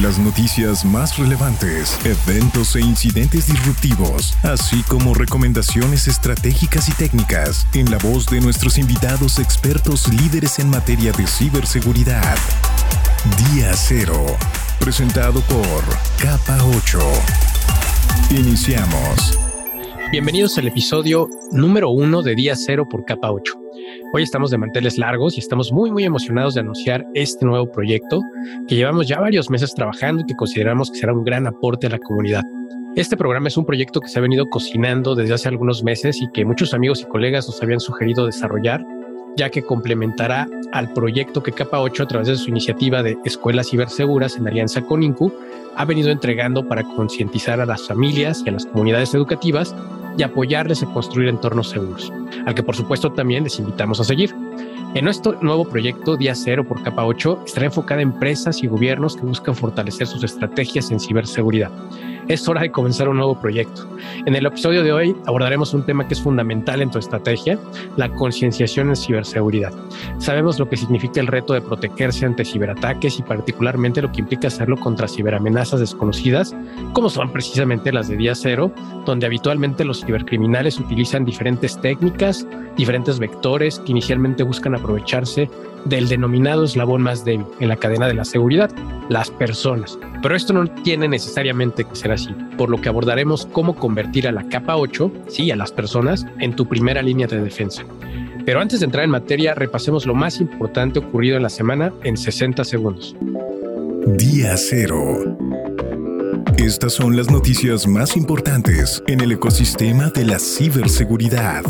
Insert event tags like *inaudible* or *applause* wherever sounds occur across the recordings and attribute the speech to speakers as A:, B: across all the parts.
A: Las noticias más relevantes, eventos e incidentes disruptivos, así como recomendaciones estratégicas y técnicas en la voz de nuestros invitados expertos líderes en materia de ciberseguridad. Día Cero, presentado por Capa 8. Iniciamos.
B: Bienvenidos al episodio número uno de Día Cero por Capa 8. Hoy estamos de manteles largos y estamos muy muy emocionados de anunciar este nuevo proyecto que llevamos ya varios meses trabajando y que consideramos que será un gran aporte a la comunidad. Este programa es un proyecto que se ha venido cocinando desde hace algunos meses y que muchos amigos y colegas nos habían sugerido desarrollar, ya que complementará al proyecto que Capa 8 a través de su iniciativa de Escuelas Ciberseguras en alianza con INCU ha venido entregando para concientizar a las familias y a las comunidades educativas y apoyarles a construir entornos seguros, al que por supuesto también les invitamos a seguir. En nuestro nuevo proyecto Día Cero por Capa 8 estará enfocada a empresas y gobiernos que buscan fortalecer sus estrategias en ciberseguridad es hora de comenzar un nuevo proyecto. En el episodio de hoy abordaremos un tema que es fundamental en tu estrategia, la concienciación en ciberseguridad. Sabemos lo que significa el reto de protegerse ante ciberataques y particularmente lo que implica hacerlo contra ciberamenazas desconocidas, como son precisamente las de día cero, donde habitualmente los cibercriminales utilizan diferentes técnicas, diferentes vectores que inicialmente buscan aprovecharse del denominado eslabón más débil en la cadena de la seguridad, las personas. Pero esto no tiene necesariamente que ser así, por lo que abordaremos cómo convertir a la capa 8, sí, a las personas, en tu primera línea de defensa. Pero antes de entrar en materia, repasemos lo más importante ocurrido en la semana en 60 segundos.
A: Día cero. Estas son las noticias más importantes en el ecosistema de la ciberseguridad.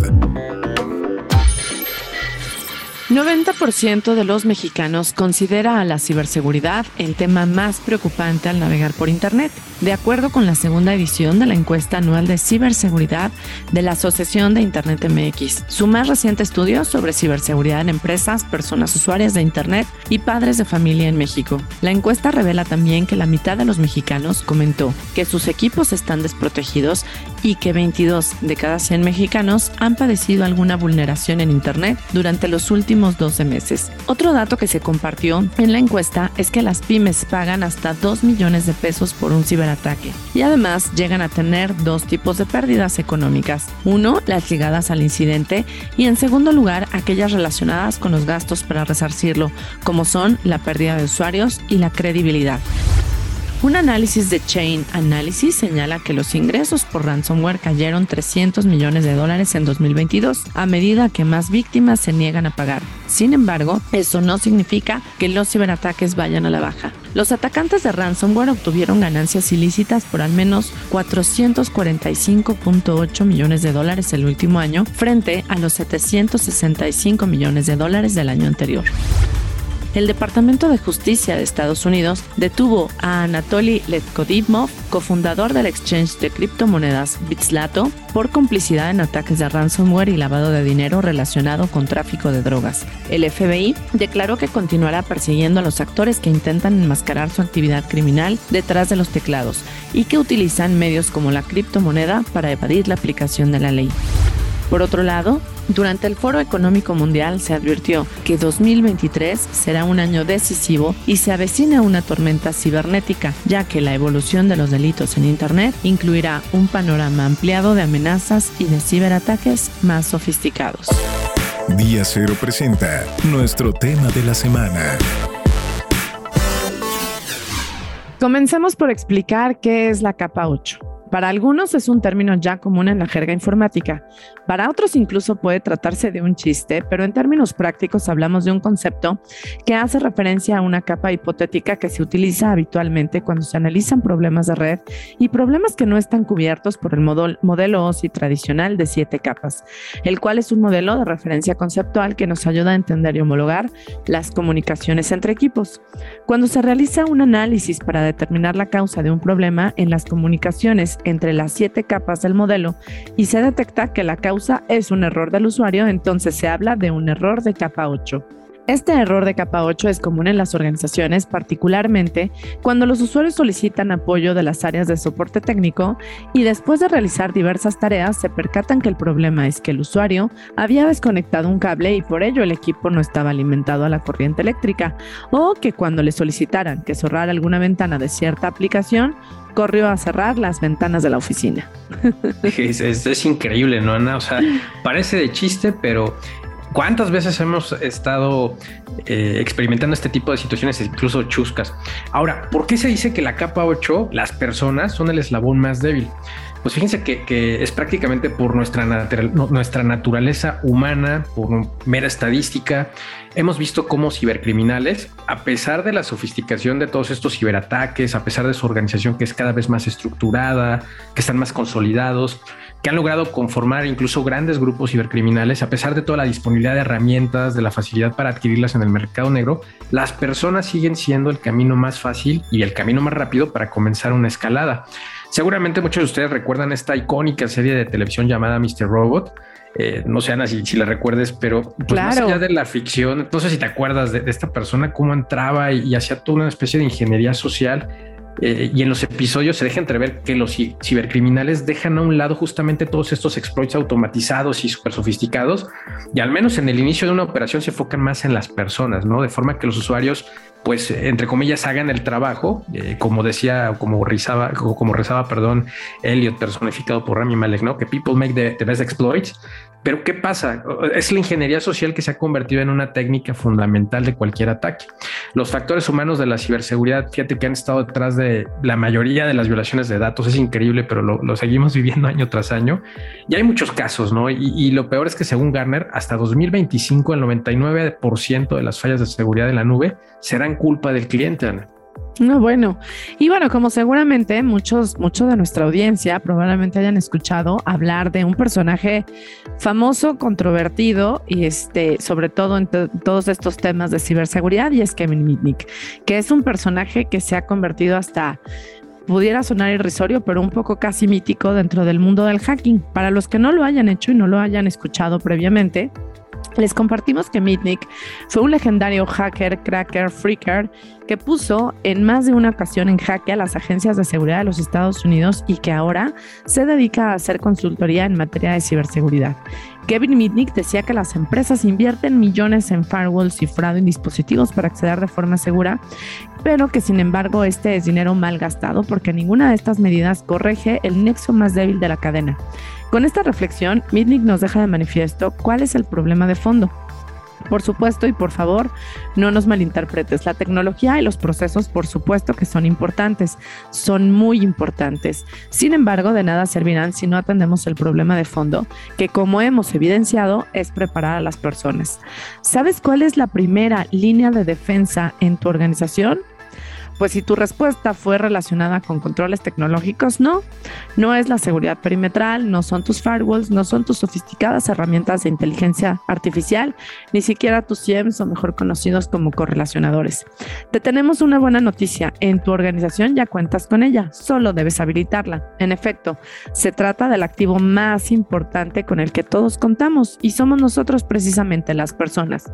C: 90% de los mexicanos considera a la ciberseguridad el tema más preocupante al navegar por Internet, de acuerdo con la segunda edición de la encuesta anual de ciberseguridad de la Asociación de Internet MX, su más reciente estudio sobre ciberseguridad en empresas, personas usuarias de Internet y padres de familia en México. La encuesta revela también que la mitad de los mexicanos comentó que sus equipos están desprotegidos y que 22 de cada 100 mexicanos han padecido alguna vulneración en Internet durante los últimos 12 meses. Otro dato que se compartió en la encuesta es que las pymes pagan hasta 2 millones de pesos por un ciberataque y además llegan a tener dos tipos de pérdidas económicas. Uno, las ligadas al incidente y en segundo lugar, aquellas relacionadas con los gastos para resarcirlo, como son la pérdida de usuarios y la credibilidad. Un análisis de Chain Analysis señala que los ingresos por ransomware cayeron 300 millones de dólares en 2022, a medida que más víctimas se niegan a pagar. Sin embargo, eso no significa que los ciberataques vayan a la baja. Los atacantes de ransomware obtuvieron ganancias ilícitas por al menos 445.8 millones de dólares el último año, frente a los 765 millones de dólares del año anterior el Departamento de Justicia de Estados Unidos detuvo a Anatoly Letkodimov, cofundador del exchange de criptomonedas Bitslato, por complicidad en ataques de ransomware y lavado de dinero relacionado con tráfico de drogas. El FBI declaró que continuará persiguiendo a los actores que intentan enmascarar su actividad criminal detrás de los teclados y que utilizan medios como la criptomoneda para evadir la aplicación de la ley. Por otro lado, durante el Foro Económico Mundial se advirtió que 2023 será un año decisivo y se avecina una tormenta cibernética, ya que la evolución de los delitos en Internet incluirá un panorama ampliado de amenazas y de ciberataques más sofisticados.
A: Día Cero presenta nuestro tema de la semana.
C: Comencemos por explicar qué es la capa 8. Para algunos es un término ya común en la jerga informática, para otros incluso puede tratarse de un chiste, pero en términos prácticos hablamos de un concepto que hace referencia a una capa hipotética que se utiliza habitualmente cuando se analizan problemas de red y problemas que no están cubiertos por el modelo OSI tradicional de siete capas, el cual es un modelo de referencia conceptual que nos ayuda a entender y homologar las comunicaciones entre equipos. Cuando se realiza un análisis para determinar la causa de un problema en las comunicaciones entre las siete capas del modelo y se detecta que la causa es un error del usuario, entonces se habla de un error de capa 8. Este error de capa 8 es común en las organizaciones, particularmente cuando los usuarios solicitan apoyo de las áreas de soporte técnico y después de realizar diversas tareas se percatan que el problema es que el usuario había desconectado un cable y por ello el equipo no estaba alimentado a la corriente eléctrica, o que cuando le solicitaran que cerrara alguna ventana de cierta aplicación, corrió a cerrar las ventanas de la oficina. *laughs*
B: Es, es, increíble, ¿no, Ana? O sea, parece de chiste, pero ¿cuántas veces hemos estado eh, experimentando este tipo de situaciones, incluso chuscas? Ahora, ¿por qué se dice que la capa 8, las personas, son el eslabón más débil? Pues fíjense que, es prácticamente por nuestra, nuestra naturaleza humana, por mera estadística. Hemos visto cómo cibercriminales, a pesar de la sofisticación de todos estos ciberataques, a pesar de su organización que es cada vez más estructurada, que están más consolidados, que han logrado conformar incluso grandes grupos cibercriminales, a pesar de toda la disponibilidad de herramientas, de la facilidad para adquirirlas en el mercado negro, las personas siguen siendo el camino más fácil y el camino más rápido para comenzar una escalada. Seguramente muchos de ustedes recuerdan esta icónica serie de televisión llamada Mr. Robot. Eh, no sé, Ana, si, si la recuerdes, pero pues, más allá de la ficción, no sé si te acuerdas de, esta persona, cómo entraba y, hacía toda una especie de ingeniería social. Eh, y en los episodios se deja entrever que los cibercriminales dejan a un lado justamente todos estos exploits automatizados y súper sofisticados, y al menos en el inicio de una operación se enfocan más en las personas, ¿no? De forma que los usuarios pues entre comillas hagan el trabajo, eh, como decía, como rezaba, como rezaba, perdón, Elliot personificado por Rami Malek, ¿no? Que people make the, best exploits. Pero ¿qué pasa? Es la ingeniería social que se ha convertido en una técnica fundamental de cualquier ataque. Los factores humanos de la ciberseguridad, fíjate que han estado detrás de la mayoría de las violaciones de datos. Es increíble, pero lo, seguimos *laughs* viviendo año tras año. Y hay muchos casos, ¿no? Y, lo peor es que según Garner, hasta 2025 el 99% de las fallas de seguridad en la nube serán culpa del cliente,
C: No, bueno, y bueno, como seguramente muchos, muchos de nuestra audiencia probablemente hayan escuchado hablar de un personaje famoso, controvertido y este, sobre todo en todos estos temas de ciberseguridad, y es Kevin Mitnick, que es un personaje que se ha convertido hasta pudiera sonar irrisorio, pero un poco casi mítico dentro del mundo del hacking. Para los que no lo hayan hecho y no lo hayan escuchado previamente, les compartimos que Mitnick fue un legendario hacker, cracker, freaker que puso en más de una ocasión en jaque a las agencias de seguridad de los Estados Unidos y que ahora se dedica a hacer consultoría en materia de ciberseguridad. Kevin Mitnick decía que las empresas invierten millones en firewalls cifrado en dispositivos para acceder de forma segura, pero que sin embargo este es dinero mal gastado porque ninguna de estas medidas corrige el nexo más débil de la cadena. Con esta reflexión, Mitnick nos deja de manifiesto cuál es el problema de fondo. Por supuesto y por favor, no nos malinterpretes. La tecnología y los procesos, por supuesto que son importantes, son muy importantes. Sin embargo, de nada servirán si no atendemos el problema de fondo, que como hemos evidenciado, es preparar a las personas. ¿Sabes cuál es la primera línea de defensa en tu organización? Pues si tu respuesta fue relacionada con controles tecnológicos, no. No es la seguridad perimetral, no son tus firewalls, no son tus sofisticadas herramientas de inteligencia artificial, ni siquiera tus SIEMs o mejor conocidos como correlacionadores. Te tenemos una buena noticia. En tu organización ya cuentas con ella, solo debes habilitarla. En efecto, se trata del activo más importante con el que todos contamos y somos nosotros precisamente las personas.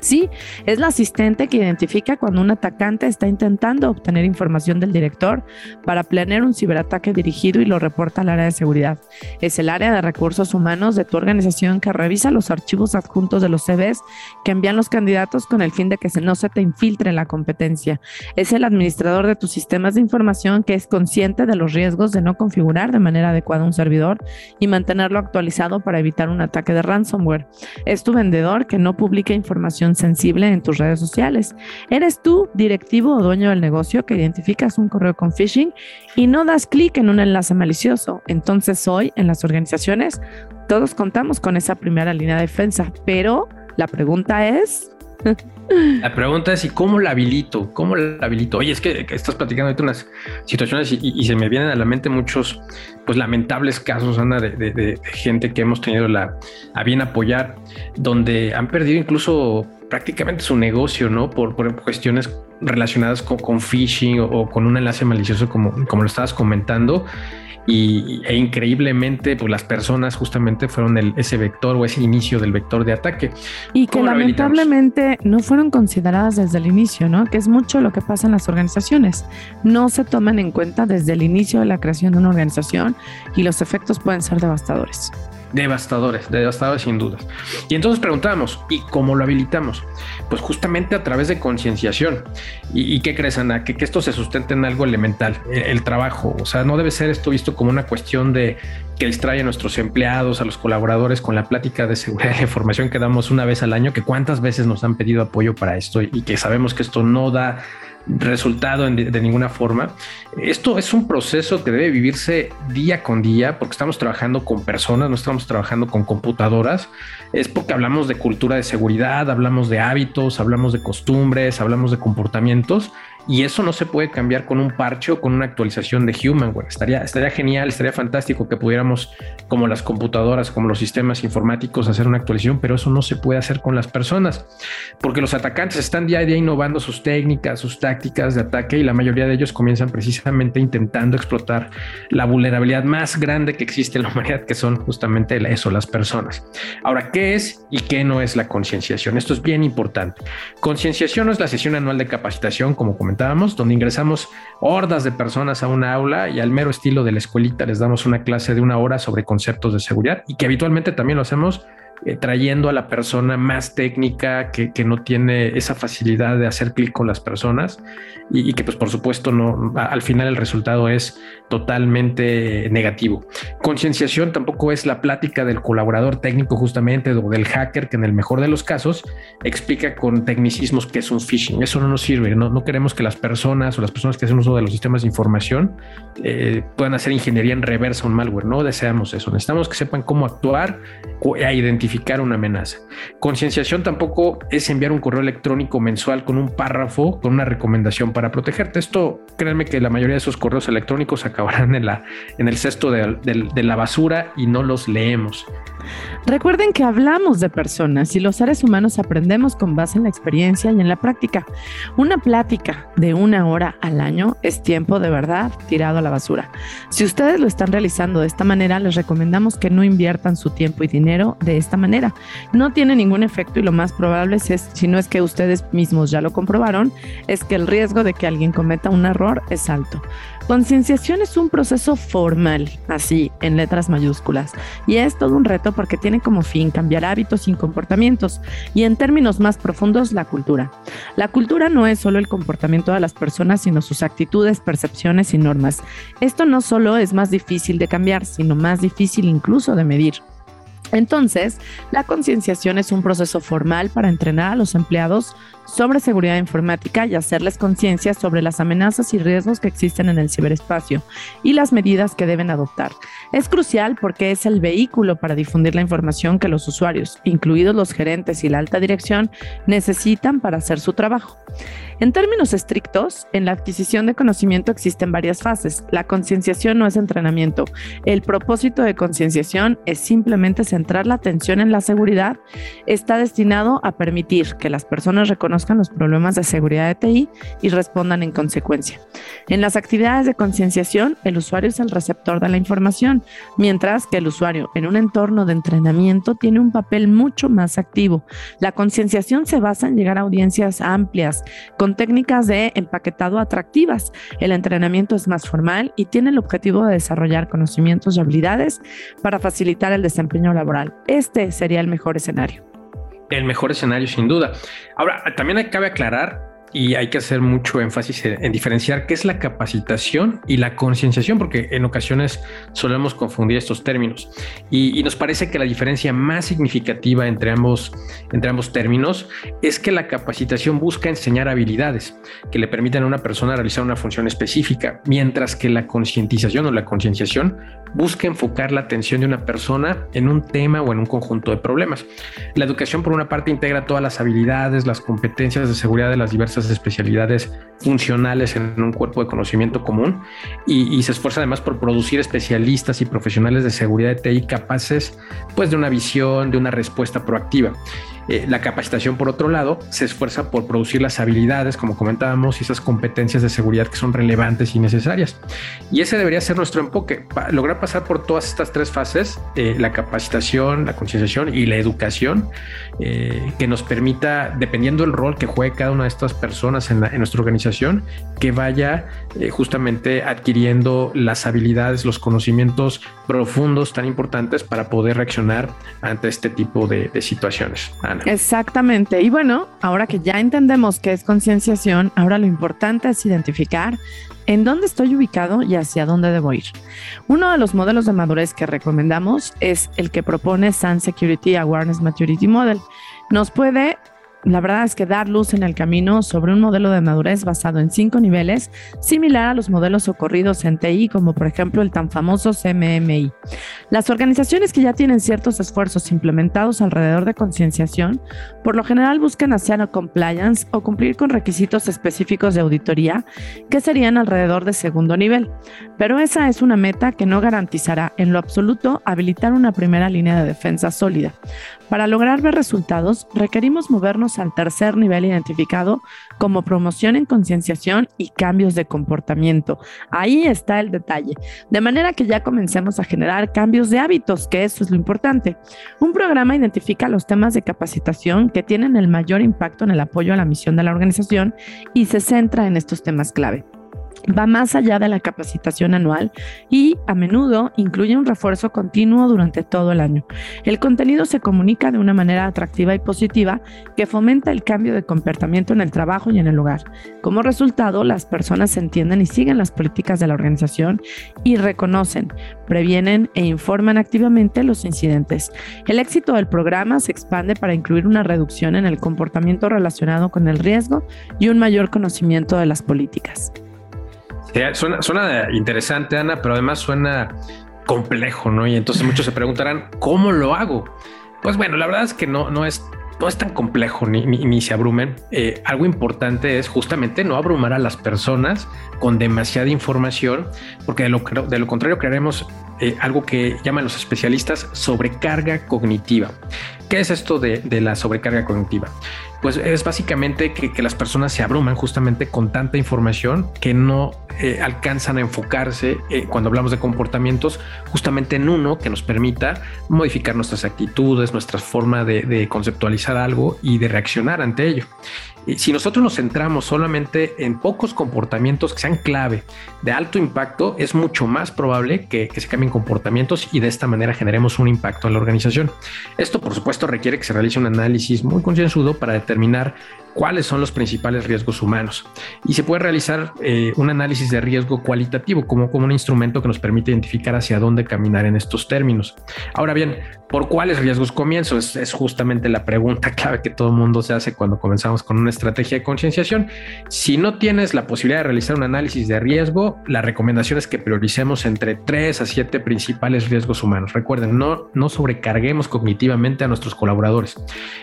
C: Sí, es la asistente que identifica cuando un atacante está intentando obtener información del director para planear un ciberataque dirigido y lo reporta al área de seguridad. Es el área de recursos humanos de tu organización que revisa los archivos adjuntos de los CVs que envían los candidatos con el fin de que no se te infiltre la competencia. Es el administrador de tus sistemas de información que es consciente de los riesgos de no configurar de manera adecuada un servidor y mantenerlo actualizado para evitar un ataque de ransomware. Es tu vendedor que no publica información sensible en tus redes sociales. Eres tú, directivo o dueño del negocio, que identificas un correo con phishing y no das clic en un enlace malicioso. Entonces hoy en las organizaciones todos contamos con esa primera línea de defensa, pero la pregunta es... *laughs*
B: La pregunta es, ¿y cómo la habilito? ¿Cómo la habilito? Oye, es que, estás platicando ahorita unas situaciones y, se me vienen a la mente muchos, pues lamentables casos, Ana, de, gente que hemos tenido la, a bien apoyar, donde han perdido incluso prácticamente su negocio, ¿no? Por, cuestiones relacionadas con, phishing o, con un enlace malicioso, como, como lo estabas comentando y, e increíblemente pues las personas justamente fueron el, ese vector o ese inicio del vector de ataque.
C: Y que lamentablemente no fueron consideradas desde el inicio, ¿no? Que es mucho lo que pasa en las organizaciones. No se toman en cuenta desde el inicio de la creación de una organización y los efectos pueden ser devastadores
B: devastadores, devastadores sin dudas. Y entonces preguntamos, ¿y cómo lo habilitamos? Pues justamente a través de concienciación. ¿Y, qué crees, Ana? Que, que, esto se sustente en algo elemental, el, trabajo. O sea, no debe ser esto visto como una cuestión de que distrae a nuestros empleados, a los colaboradores con la plática de seguridad de información que damos una vez al año, que cuántas veces nos han pedido apoyo para esto y que sabemos que esto no da resultado de ninguna forma. Esto es un proceso que debe vivirse día con día porque estamos trabajando con personas, no estamos trabajando con computadoras. Es porque hablamos de cultura de seguridad, hablamos de hábitos, hablamos de costumbres, hablamos de comportamientos y eso no se puede cambiar con un parche o con una actualización de Humanware. Estaría, estaría genial, estaría fantástico que pudiéramos, como las computadoras, como los sistemas informáticos, hacer una actualización, pero eso no se puede hacer con las personas, porque los atacantes están día a día innovando sus técnicas, sus tácticas de ataque y la mayoría de ellos comienzan precisamente intentando explotar la vulnerabilidad más grande que existe en la humanidad, que son justamente eso, las personas. Ahora, ¿qué es y qué no es la concienciación? Esto es bien importante. Concienciación no es la sesión anual de capacitación, como donde ingresamos hordas de personas a una aula y al mero estilo de la escuelita les damos una clase de una hora sobre conceptos de seguridad y que habitualmente también lo hacemos eh, trayendo a la persona más técnica que, no tiene esa facilidad de hacer clic con las personas y, que pues por supuesto no al final el resultado es totalmente negativo. Concienciación tampoco es la plática del colaborador técnico justamente o del hacker que en el mejor de los casos explica con tecnicismos que es un phishing. Eso no nos sirve. No, no queremos que las personas o las personas que hacen uso de los sistemas de información eh, puedan hacer ingeniería en reversa un malware. No deseamos eso. Necesitamos que sepan cómo actuar a identificar una amenaza. Concienciación tampoco es enviar un correo electrónico mensual con un párrafo, con una recomendación para protegerte. Esto, créanme que la mayoría de esos correos electrónicos *laughs* acabarán en, la, en el cesto de, de la basura y no los leemos.
C: Recuerden que hablamos de personas y los seres humanos aprendemos con base en la experiencia y en la práctica. Una plática de una hora al año es tiempo de verdad tirado a la basura. Si ustedes lo están realizando de esta manera, les recomendamos que no inviertan su tiempo y dinero de esta manera. No tiene ningún efecto y lo más probable es, si no es que ustedes mismos ya lo comprobaron, es que el riesgo de que alguien cometa un error es alto. Concienciación es un proceso formal, así, en letras mayúsculas, y es todo un reto porque tiene como fin cambiar hábitos y comportamientos, y en términos más profundos, la cultura. La cultura no es solo el comportamiento de las personas, sino sus actitudes, percepciones y normas. Esto no solo es más difícil de cambiar, sino más difícil incluso de medir. Entonces, la concienciación es un proceso formal para entrenar a los empleados sobre seguridad informática y hacerles conciencia sobre las amenazas y riesgos que existen en el ciberespacio y las medidas que deben adoptar. Es crucial porque es el vehículo para difundir la información que los usuarios, incluidos los gerentes y la alta dirección, necesitan para hacer su trabajo. En términos estrictos, en la adquisición de conocimiento existen varias fases. La concienciación no es entrenamiento. El propósito de concienciación es simplemente centrar la atención en la seguridad. Está destinado a permitir que las personas reconozcan los problemas de seguridad de TI y respondan en consecuencia. En las actividades de concienciación, el usuario es el receptor de la información, mientras que el usuario en un entorno de entrenamiento tiene un papel mucho más activo. La concienciación se basa en llegar a audiencias amplias, con técnicas de empaquetado atractivas. El entrenamiento es más formal y tiene el objetivo de desarrollar conocimientos y habilidades para facilitar el desempeño laboral. Este sería el mejor escenario.
B: El mejor escenario, sin duda. Ahora, también cabe aclarar y hay que hacer mucho énfasis en, diferenciar qué es la capacitación y la concienciación, porque en ocasiones solemos confundir estos términos. Y, nos parece que la diferencia más significativa entre ambos, entre ambos términos es que la capacitación busca enseñar habilidades que le permitan a una persona realizar una función específica, mientras que la concientización o la concienciación busca enfocar la atención de una persona en un tema o en un conjunto de problemas. La educación, por una parte, integra todas las habilidades, las competencias de seguridad de las diversas especialidades funcionales en un cuerpo de conocimiento común y, se esfuerza además por producir especialistas y profesionales de seguridad de TI capaces pues, de una visión, de una respuesta proactiva. Eh, la capacitación, por otro lado, se esfuerza por producir las habilidades, como comentábamos, y esas competencias de seguridad que son relevantes y necesarias. Y ese debería ser nuestro enfoque, lograr pasar por todas estas tres fases, eh, la capacitación, la concienciación y la educación, eh, que nos permita, dependiendo del rol que juegue cada una de estas personas en, nuestra organización, que vaya justamente adquiriendo las habilidades, los conocimientos profundos tan importantes para poder reaccionar ante este tipo de situaciones.
C: Exactamente. Y bueno, ahora que ya entendemos qué es concienciación, ahora lo importante es identificar en dónde estoy ubicado y hacia dónde debo ir. Uno de los modelos de madurez que recomendamos es el que propone Sun Security Awareness Maturity Model. Nos puede la verdad es que dar luz en el camino sobre un modelo de madurez basado en cinco niveles, similar a los modelos ocurridos en TI, como por ejemplo el tan famoso CMMI. Las organizaciones que ya tienen ciertos esfuerzos implementados alrededor de concienciación, por lo general buscan hacer compliance o cumplir con requisitos específicos de auditoría, que serían alrededor de segundo nivel. Pero esa es una meta que no garantizará en lo absoluto habilitar una primera línea de defensa sólida. Para lograr ver resultados, requerimos movernos al tercer nivel identificado como promoción en concienciación y cambios de comportamiento. Ahí está el detalle. De manera que ya comencemos a generar cambios de hábitos, que eso es lo importante. Un programa identifica los temas de capacitación que tienen el mayor impacto en el apoyo a la misión de la organización y se centra en estos temas clave va más allá de la capacitación anual y a menudo incluye un refuerzo continuo durante todo el año. El contenido se comunica de una manera atractiva y positiva que fomenta el cambio de comportamiento en el trabajo y en el hogar. Como resultado, las personas entienden y siguen las políticas de la organización y reconocen, previenen e informan activamente los incidentes. El éxito del programa se expande para incluir una reducción en el comportamiento relacionado con el riesgo y un mayor conocimiento de las políticas.
B: Suena, interesante, Ana, pero además suena complejo, ¿no? Y entonces muchos se preguntarán, ¿cómo lo hago? Pues bueno, la verdad es que no, no es no es tan complejo ni, ni, se abrumen. Eh, algo importante es justamente no abrumar a las personas con demasiada información, porque de lo, de lo contrario crearemos eh, algo que llaman los especialistas sobrecarga cognitiva. ¿Qué es esto de, de la sobrecarga cognitiva? Pues es básicamente que, las personas se abruman justamente con tanta información que no eh, alcanzan a enfocarse eh, cuando hablamos de comportamientos justamente en uno que nos permita modificar nuestras actitudes, nuestra forma de conceptualizar algo y de reaccionar ante ello si nosotros nos centramos solamente en pocos comportamientos que sean clave de alto impacto, es mucho más probable que, se cambien comportamientos y de esta manera generemos un impacto en la organización. Esto, por supuesto, requiere que se realice un análisis muy concienzudo para determinar cuáles son los principales riesgos humanos. Y se puede realizar eh, un análisis de riesgo cualitativo como, como un instrumento que nos permite identificar hacia dónde caminar en estos términos. Ahora bien, ¿por cuáles riesgos comienzo? Es, es justamente la pregunta *laughs* clave que todo mundo se hace cuando comenzamos con una estrategia de concienciación. Si no tienes la posibilidad de realizar un análisis de riesgo, la recomendación es que prioricemos entre 3 a 7 principales riesgos humanos. Recuerden, no, no sobrecarguemos cognitivamente a nuestros colaboradores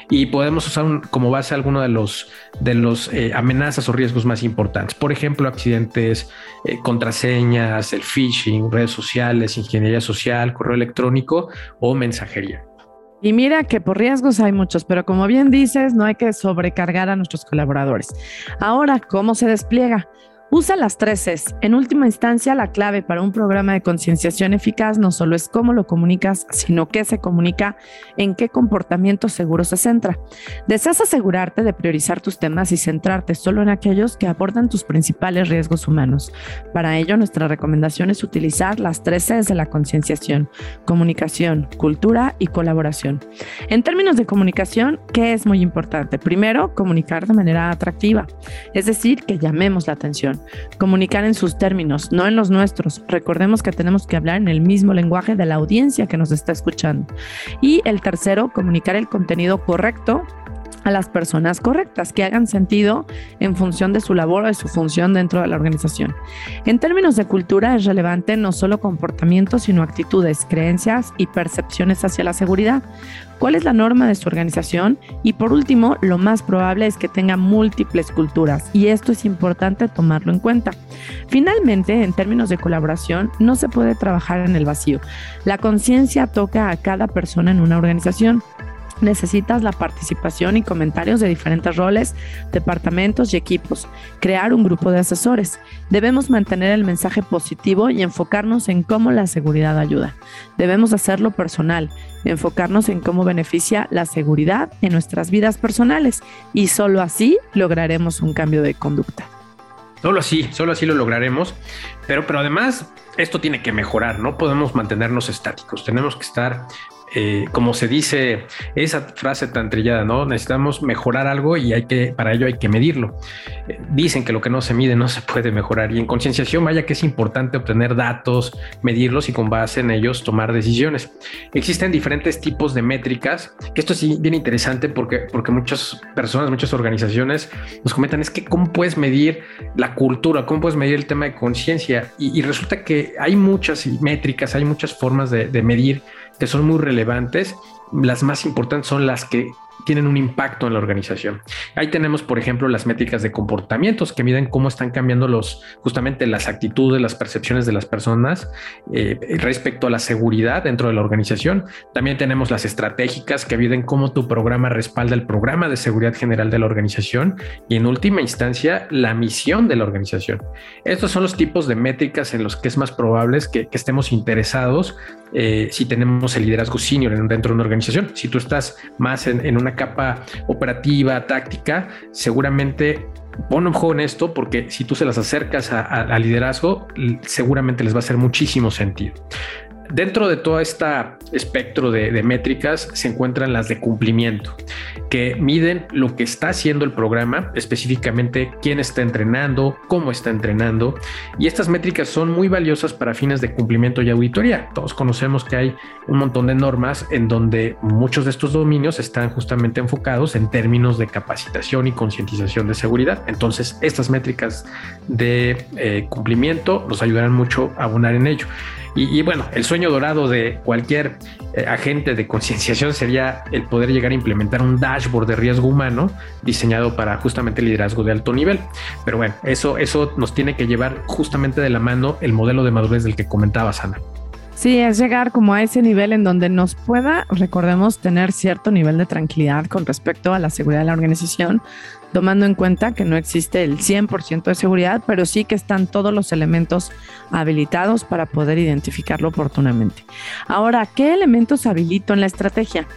B: y podemos usar como base alguno de los de los eh, amenazas o riesgos más importantes. Por ejemplo, accidentes, eh, contraseñas, el phishing, redes sociales, ingeniería social, correo electrónico o mensajería.
C: Y mira que por riesgos hay muchos, pero como bien dices, no hay que sobrecargar a nuestros colaboradores. Ahora, ¿cómo se despliega? Usa las tres Cs. En última instancia, la clave para un programa de concienciación eficaz no solo es cómo lo comunicas, sino qué se comunica, en qué comportamiento seguro se centra. Deseas asegurarte de priorizar tus temas y centrarte solo en aquellos que abordan tus principales riesgos humanos. Para ello, nuestra recomendación es utilizar las tres Cs de la concienciación, comunicación, cultura y colaboración. En términos de comunicación, ¿qué es muy importante? Primero, comunicar de manera atractiva, es decir, que llamemos la atención. Comunicar en sus términos, no en los nuestros. Recordemos que tenemos que hablar en el mismo lenguaje de la audiencia que nos está escuchando. Y el tercero, comunicar el contenido correcto a las personas correctas, que hagan sentido en función de su labor o de su función dentro de la organización. En términos de cultura es relevante no solo comportamientos, sino actitudes, creencias y percepciones hacia la seguridad cuál es la norma de su organización y por último, lo más probable es que tenga múltiples culturas y esto es importante tomarlo en cuenta. Finalmente, en términos de colaboración, no se puede trabajar en el vacío. La conciencia toca a cada persona en una organización Necesitas la participación y comentarios de diferentes roles, departamentos y equipos. Crear un grupo de asesores. Debemos mantener el mensaje positivo y enfocarnos en cómo la seguridad ayuda. Debemos hacerlo personal, enfocarnos en cómo beneficia la seguridad en nuestras vidas personales y solo así lograremos un cambio de conducta.
B: Solo así, solo así lo lograremos. Pero, pero además, esto tiene que mejorar, no podemos mantenernos estáticos, tenemos que estar eh, como se dice esa frase tan trillada, ¿no? Necesitamos mejorar algo y hay que, para ello hay que medirlo. Eh, dicen que lo que no se mide no se puede mejorar y en concienciación vaya que es importante obtener datos, medirlos y con base en ellos tomar decisiones. Existen diferentes tipos de métricas, que esto es bien interesante porque, porque muchas personas, muchas organizaciones nos comentan es que cómo puedes medir la cultura, cómo puedes medir el tema de conciencia y, resulta que hay muchas métricas, hay muchas formas de, de medir que son muy relevantes. Las más importantes son las que tienen un impacto en la organización. Ahí tenemos, por ejemplo, las métricas de comportamientos que miden cómo están cambiando los, justamente las actitudes, las percepciones de las personas eh, respecto a la seguridad dentro de la organización. También tenemos las estratégicas que miden cómo tu programa respalda el programa de seguridad general de la organización y en última instancia la misión de la organización. Estos son los tipos de métricas en los que es más probable que, estemos interesados eh, si tenemos el liderazgo senior dentro de una organización. Si tú estás más en una capa operativa, táctica, seguramente pon un juego en esto porque si tú se las acercas al liderazgo, seguramente les va a hacer muchísimo sentido. Dentro de todo este espectro de, métricas se encuentran las de cumplimiento, que miden lo que está haciendo el programa, específicamente quién está entrenando, cómo está entrenando, y estas métricas son muy valiosas para fines de cumplimiento y auditoría. Todos conocemos que hay un montón de normas en donde muchos de estos dominios están justamente enfocados en términos de capacitación y concientización de seguridad. Entonces, estas métricas de eh, cumplimiento nos ayudarán mucho a abonar en ello. Y, bueno, el sueño dorado de cualquier eh, agente de concienciación sería el poder llegar a implementar un dashboard de riesgo humano diseñado para justamente liderazgo de alto nivel. Pero bueno, eso, eso nos tiene que llevar justamente de la mano el modelo de madurez del que comentaba Ana.
C: Sí, es llegar como a ese nivel en donde nos pueda, recordemos, tener cierto nivel de tranquilidad con respecto a la seguridad de la organización, tomando en cuenta que no existe el 100% de seguridad, pero sí que están todos los elementos habilitados para poder identificarlo oportunamente. Ahora, ¿qué elementos habilito en la estrategia?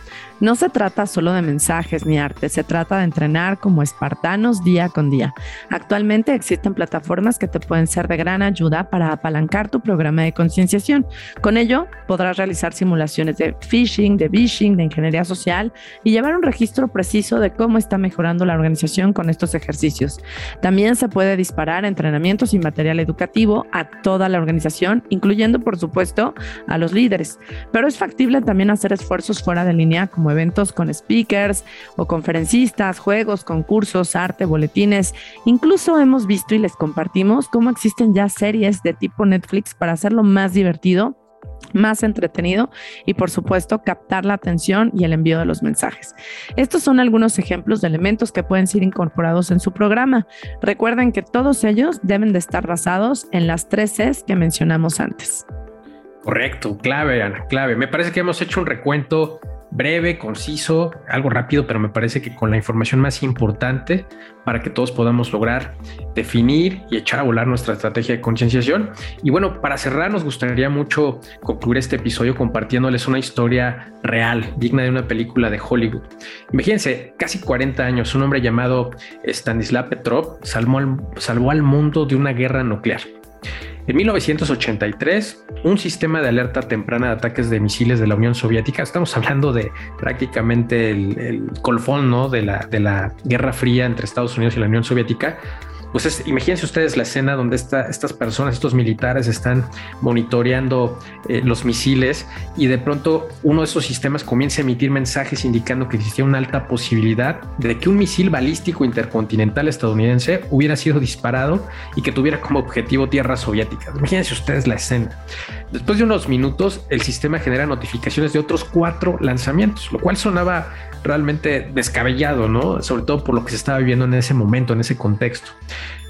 C: No se trata solo de mensajes ni arte, se trata de entrenar como espartanos día con día. Actualmente existen plataformas que te pueden ser de gran ayuda para apalancar tu programa de concienciación. Con ello, podrás realizar simulaciones de phishing, de phishing, de ingeniería social y llevar un registro preciso de cómo está mejorando la organización con estos ejercicios. También se puede disparar entrenamientos y material educativo a toda la organización, incluyendo, por supuesto, a los líderes. Pero es factible también hacer esfuerzos fuera de línea como eventos con speakers o conferencistas, juegos, concursos, arte, boletines. Incluso hemos visto y les compartimos cómo existen ya series de tipo Netflix para hacerlo más divertido más entretenido y por supuesto captar la atención y el envío de los mensajes. Estos son algunos ejemplos de elementos que pueden ser incorporados en su programa. Recuerden que todos ellos deben de estar basados en las tres Cs que mencionamos antes.
B: Correcto, clave, Ana, clave. Me parece que hemos hecho un recuento breve, conciso, algo rápido, pero me parece que con la información más importante para que todos podamos lograr definir y echar a volar nuestra estrategia de concienciación. Y bueno, para cerrar, nos gustaría mucho concluir este episodio compartiéndoles una historia real, digna de una película de Hollywood. Imagínense, casi 40 años, un hombre llamado Stanislav Petrov salvó salvó al mundo de una guerra nuclear. En 1983, un sistema de alerta temprana de ataques de misiles de la Unión Soviética, estamos hablando de prácticamente el, colfón ¿no? de, la, de la Guerra Fría entre Estados Unidos y la Unión Soviética, pues imagínense ustedes la escena donde estas personas, estos militares están monitoreando eh, los misiles y de pronto uno de esos sistemas comienza a emitir mensajes indicando que existía una alta posibilidad de que un misil balístico intercontinental estadounidense hubiera sido disparado y que tuviera como objetivo tierras soviéticas. Imagínense ustedes la escena. Después de unos minutos, el sistema genera notificaciones de otros cuatro lanzamientos, lo cual sonaba realmente descabellado, ¿no? Sobre todo por lo que se estaba viviendo en ese momento, en ese contexto.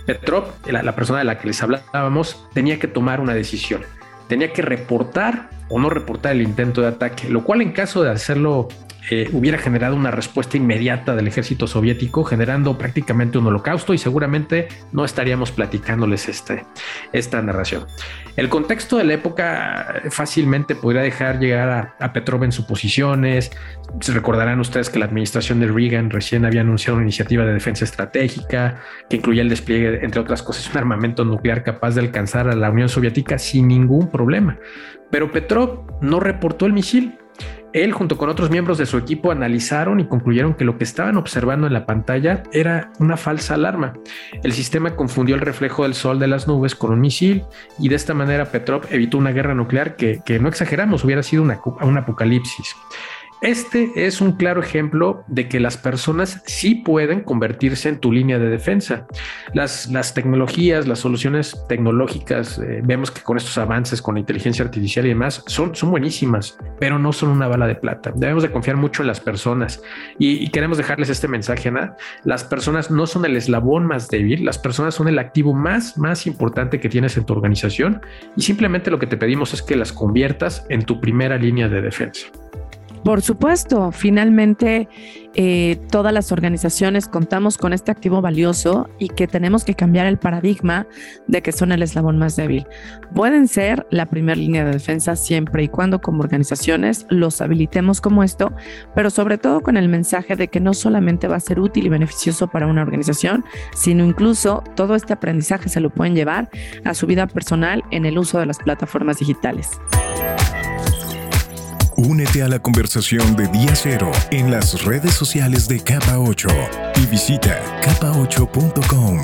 B: Petrov, la, persona de la que les hablábamos, tenía que tomar una decisión. Tenía que reportar o no reportar el intento de ataque, lo cual en caso de hacerlo eh, hubiera generado una respuesta inmediata del ejército soviético, generando prácticamente un holocausto y seguramente no estaríamos platicándoles este, esta narración. El contexto de la época fácilmente podría dejar llegar a, a Petrov en suposiciones. Se recordarán ustedes que la administración de Reagan recién había anunciado una iniciativa de defensa estratégica que incluía el despliegue, entre otras cosas, un armamento nuclear capaz de alcanzar a la Unión Soviética sin ningún problema. Pero Petrov no reportó el misil él junto con otros miembros de su equipo analizaron y concluyeron que lo que estaban observando en la pantalla era una falsa alarma. El sistema confundió el reflejo del sol de las nubes con un misil y de esta manera Petrov evitó una guerra nuclear que, no exageramos, hubiera sido un apocalipsis. Este es un claro ejemplo de que las personas sí pueden convertirse en tu línea de defensa. Las, tecnologías, las soluciones tecnológicas, eh, vemos que con estos avances, con la inteligencia artificial y demás, son, son buenísimas, pero no son una bala de plata. Debemos de confiar mucho en las personas y, queremos dejarles este mensaje, Ana. Las personas no son el eslabón más débil, las personas son el activo más, más importante que tienes en tu organización y simplemente lo que te pedimos es que las conviertas en tu primera línea de defensa.
C: Por supuesto, finalmente eh, todas las organizaciones contamos con este activo valioso y que tenemos que cambiar el paradigma de que son el eslabón más débil. Pueden ser la primera línea de defensa siempre y cuando como organizaciones los habilitemos como esto, pero sobre todo con el mensaje de que no solamente va a ser útil y beneficioso para una organización, sino incluso todo este aprendizaje se lo pueden llevar a su vida personal en el uso de las plataformas digitales.
A: Únete a la conversación de Día Cero en las redes sociales de Capa 8 y visita capa8.com.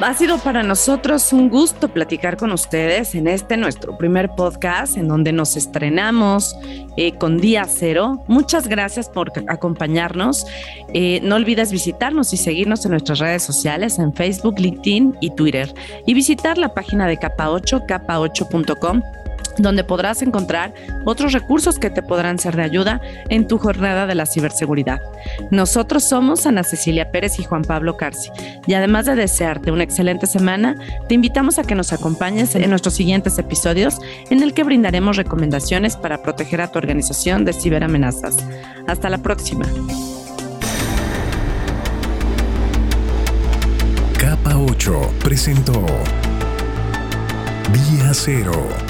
C: Ha sido para nosotros un gusto platicar con ustedes en este nuestro primer podcast en donde nos estrenamos eh, con Día Cero. Muchas gracias por acompañarnos. Eh, no olvides visitarnos y seguirnos en nuestras redes sociales en Facebook, LinkedIn y Twitter y visitar la página de Capa 8, capa8.com donde podrás encontrar otros recursos que te podrán ser de ayuda en tu jornada de la ciberseguridad. Nosotros somos Ana Cecilia Pérez y Juan Pablo Carci, y además de desearte una excelente semana, te invitamos a que nos acompañes en nuestros siguientes episodios en el que brindaremos recomendaciones para proteger a tu organización de ciberamenazas. Hasta la próxima.
A: Capa 8 presentó Día Cero